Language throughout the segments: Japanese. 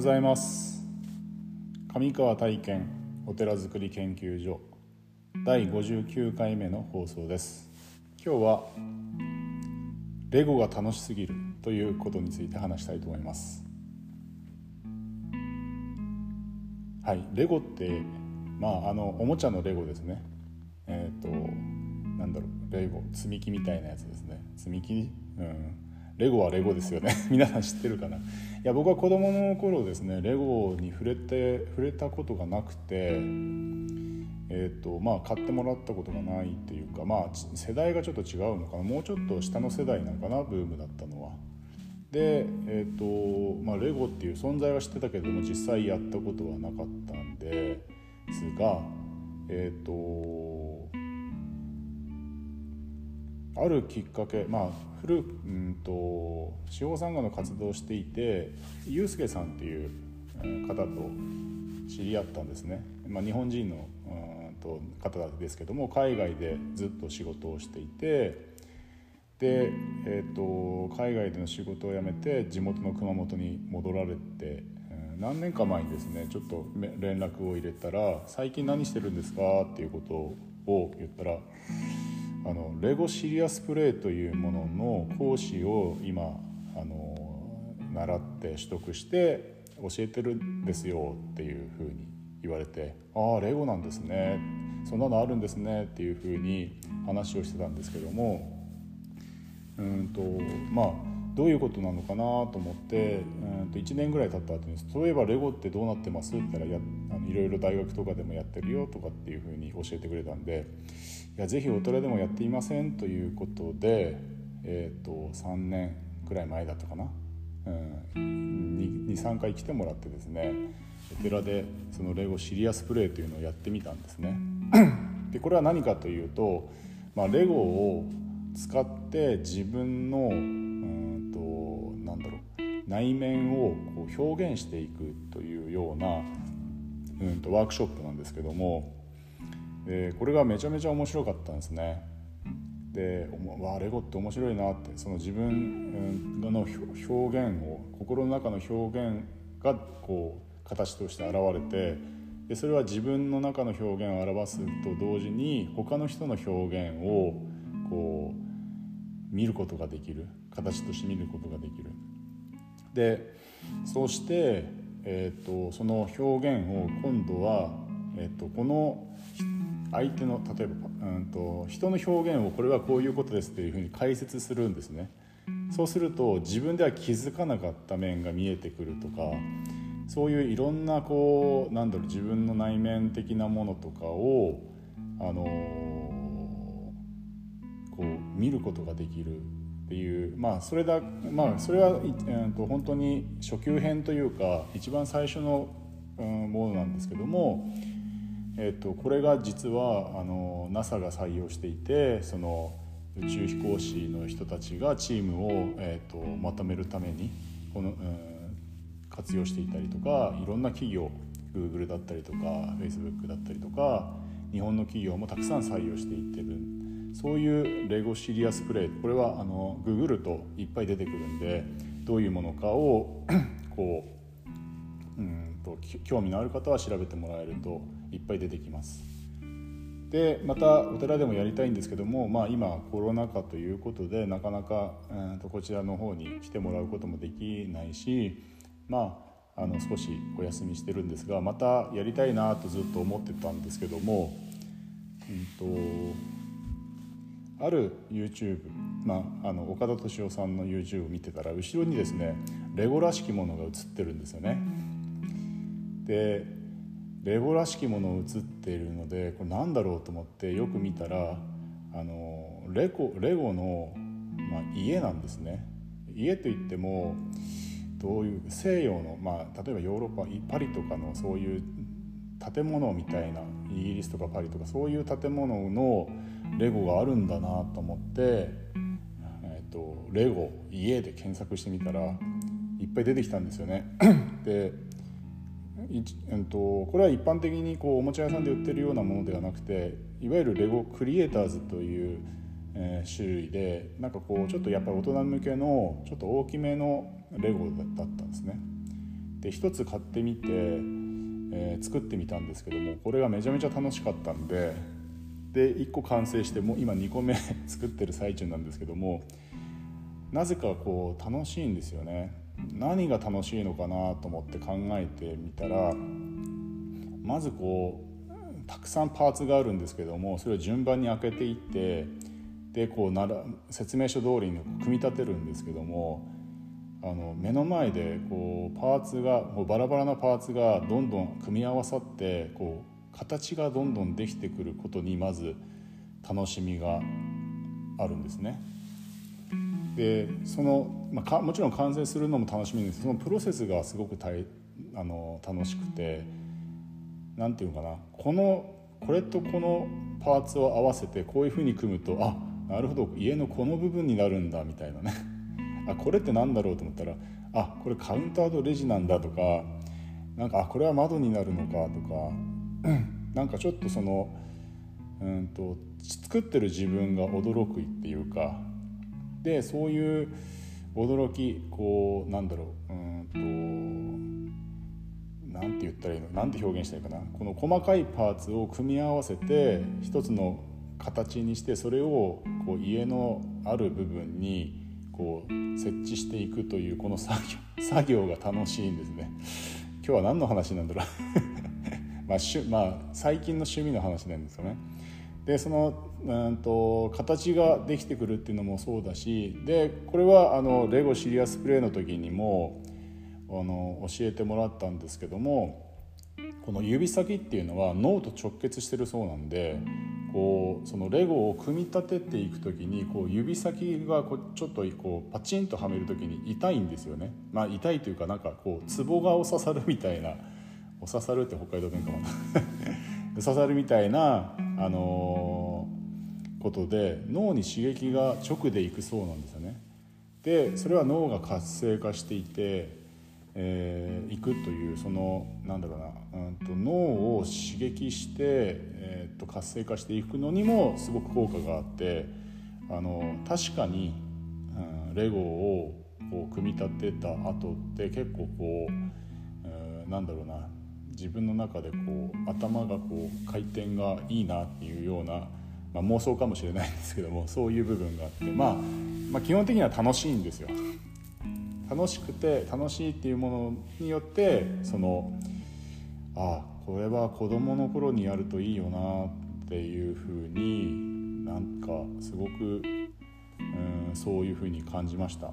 ございます。上川体験お寺づくり研究所第59回目の放送です。今日はレゴが楽しすぎるということについて話したいと思います。はいレゴってまああのおもちゃのレゴですね。えっ、ー、となんだろうレゴ積み木みたいなやつですね。積み木うん。レゴはレゴですよね。皆さん知ってるかな。いや僕は子供の頃ですねレゴに触れて触れたことがなくてえーとまあ、買ってもらったことがないっていうか、まあ、世代がちょっと違うのかな。もうちょっと下の世代なのかなブームだったのは。で、えーとまあ、レゴっていう存在は知ってたけれども実際やったことはなかったんですがえっ、ー、とあるきっかけまあ古うんと司法参加の活動をしていてユースケさんっていう方と知り合ったんですね、まあ、日本人のうんと方ですけども海外でずっと仕事をしていてで、えーと、海外での仕事を辞めて地元の熊本に戻られて何年か前にですねちょっと連絡を入れたら「最近何してるんですか?」っていうことを言ったらあのレゴシリアスプレーというものの講師を今あの習って取得して教えてるんですよっていうふうに言われて「ああレゴなんですねそんなのあるんですね」っていうふうに話をしてたんですけどもうんとまあどういうことなのかなと思ってうんと1年ぐらい経った後に「そういえばレゴってどうなってます?」って言ったらあのいろいろ大学とかでもやってるよとかっていうふうに教えてくれたんで「いやぜひお寺でもやっていません」ということで、えー、と3年くらい前だったかな、うん、23回来てもらってですねお寺でそのレゴシリアスプレイというのをやってみたんですね。でこれは何かというと、まあ、レゴを使って自分の内面をこう表現していくというような、うんと、ワークショップなんですけども、え、これがめちゃめちゃ面白かったんですね。でわあレゴって面白いなってその自分の表現を心の中の表現がこう形として現れてでそれは自分の中の表現を表すと同時に他の人の表現をこう見ることができる形として見ることができるでそして、えーと、その表現を今度は、えーと、この相手の例えば、うんと、人の表現をこれはこういうことですっていうふうに解説するんですね。そうすると自分では気づかなかった面が見えてくるとかそういういろんなこうなんだろう自分の内面的なものとかをあのこう見ることができるっていうまあそれだまあそれは、えー、と本当に初級編というか一番最初の、うん、ものなんですけども、えー、とこれが実はあの NASA が採用していてその宇宙飛行士の人たちがチームを、えー、とまとめるためにこの、うん、活用していたりとかいろんな企業 Google だったりとか Facebook だったりとか日本の企業もたくさん採用していってるそういうレゴシリアスプレイこれはあのググるといっぱい出てくるんでどういうものかを こううんと興味のある方は調べてもらえるといっぱい出てきます。でまたお寺でもやりたいんですけども、まあ、今コロナ禍ということでなかなか、うん、とこちらの方に来てもらうこともできないしまああの少しお休みしてるんですがまたやりたいなとずっと思ってたんですけども、うんとある YouTube、まあ、あの岡田敏夫さんの YouTube を見てたら後ろにですねレゴらしきものが映ってるんですよね。でレゴらしきもの映っているのでこれ何だろうと思ってよく見たらあのレゴレゴの、まあ、家なんですね。家といってもどういう西洋の、まあ、例えばヨーロッパパリとかのそういう建物みたいなイギリスとかパリとかそういう建物のレゴがあるんだなと思って、えーと、レゴ家で検索してみたらいっぱい出てきたんですよね。でえーと、これは一般的にこうおもちゃ屋さんで売ってるようなものではなくていわゆるレゴクリエイターズという、えー、種類でなんかこうちょっとやっぱり大人向けのちょっと大きめのレゴだったんですね。で一つ買ってみて、えー、作ってみたんですけどもこれがめちゃめちゃ楽しかったんでで1個完成してもう今2個目 作ってる最中なんですけどもなぜかこう楽しいんですよね。何が楽しいのかなと思って考えてみたらまずこうたくさんパーツがあるんですけどもそれを順番に開けていってでこうなら説明書通りに組み立てるんですけどもあの目の前でこうパーツがこうバラバラなパーツがどんどん組み合わさってこう形がどんどんできてくることにまず楽しみがあるんですね。でその、まあ、もちろん完成するのも楽しみですそのプロセスがすごく大あの楽しくて何て言うのかなこのこれとこのパーツを合わせてこういうふうに組むとあなるほど家のこの部分になるんだみたいなねあこれって何だろうと思ったらあこれカウンターとレジなんだとかなんかあこれは窓になるのかとかなんかちょっとそのうんと作ってる自分が驚くっていうかでそういう驚きこうなんだろううんとなんて言ったらいいのなんて表現したらいいかな。この細かいパーツを組み合わせて一つの形にしてそれをこう家のある部分にこう設置していくというこの作業作業が楽しいんですね。今日は何の話なんだろう まあ、まあ、最近の趣味の話なんですよね。でそのうんと形ができてくるっていうのもそうだしでこれはあのレゴシリアスプレイの時にもあの教えてもらったんですけどもこの指先っていうのは脳と直結してるそうなんでこうそのレゴを組み立てていく時にこう指先がこうちょっとこうパチンとはめる時に痛いんですよね、まあ、痛いというかなんかこうツボがお刺さるみたいなお刺さるって北海道弁かもな 刺さるみたいな、あのー、ことで脳に刺激が直でいくそうなんですよね。でそれは脳が活性化していてえー、いくというそのなんだろうな、うんと、脳を刺激して、えー、と活性化していくのにもすごく効果があってあの確かに、うん、レゴをこう組み立てた後って結構こう、えー、なんだろうな自分の中でこう頭がこう回転がいいなっていうような、まあ、妄想かもしれないんですけどもそういう部分があって、まあ、まあ基本的には楽しいんですよ。楽しくて楽しいっていうものによってそのあこれは子どもの頃にやるといいよなっていうふうになんかすごく、うん、そういうふうに感じました。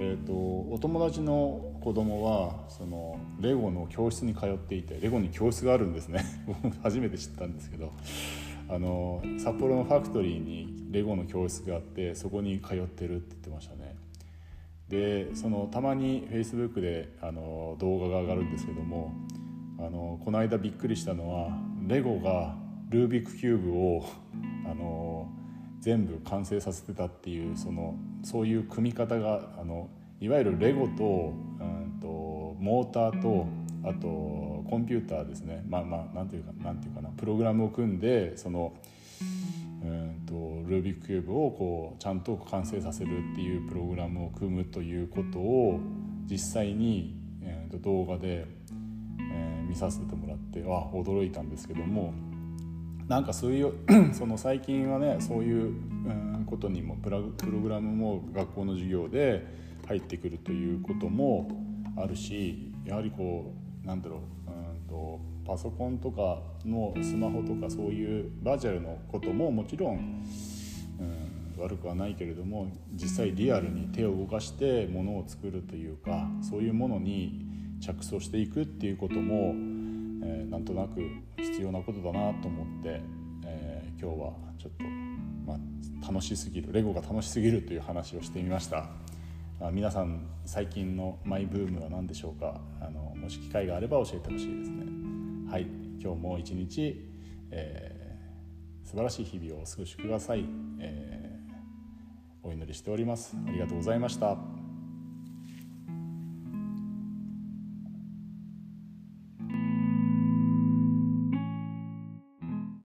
えーと、お友達の子供はそのレゴの教室に通っていてレゴに教室があるんですね。初めて知ったんですけど。あの札幌のファクトリーにレゴの教室があってそこに通ってるって言ってましたね。でそのたまにフェイスブックであの動画が上がるんですけどもあのこの間びっくりしたのはレゴがルービックキューブを あの全部完成させてたっていうそのそういう組み方があのいわゆるレゴと,、うんとモーターとあとコンピューターですね。まあまあなんていうかなんていうかな。プログラムを組んでそのうんとルービックキューブをこうちゃんと完成させるっていうプログラムを組むということを実際に、えー、と動画で、させてもらってあ驚いたんですけどもなんかそういう その最近はねそういう、うん、ことにもプラプログラムも学校の授業で入ってくるということもあるしやはりこうなんだろううんとパソコンとかのスマホとかそういうバーチャルのことももちろん、うん、悪くはないけれども実際リアルに手を動かしてものを作るというかそういうものに着想していくっていうことも、えー、なんとなく必要なことだなと思って、えー、今日はちょっと、まあ、楽しすぎるレゴが楽しすぎるという話をしてみました。あ、皆さん最近のマイブームは何でしょうか？あのもし機会があれば教えてほしいですね。はい今日も一日、えー、素晴らしい日々をお過ごしください、えー、お祈りしておりますありがとうございました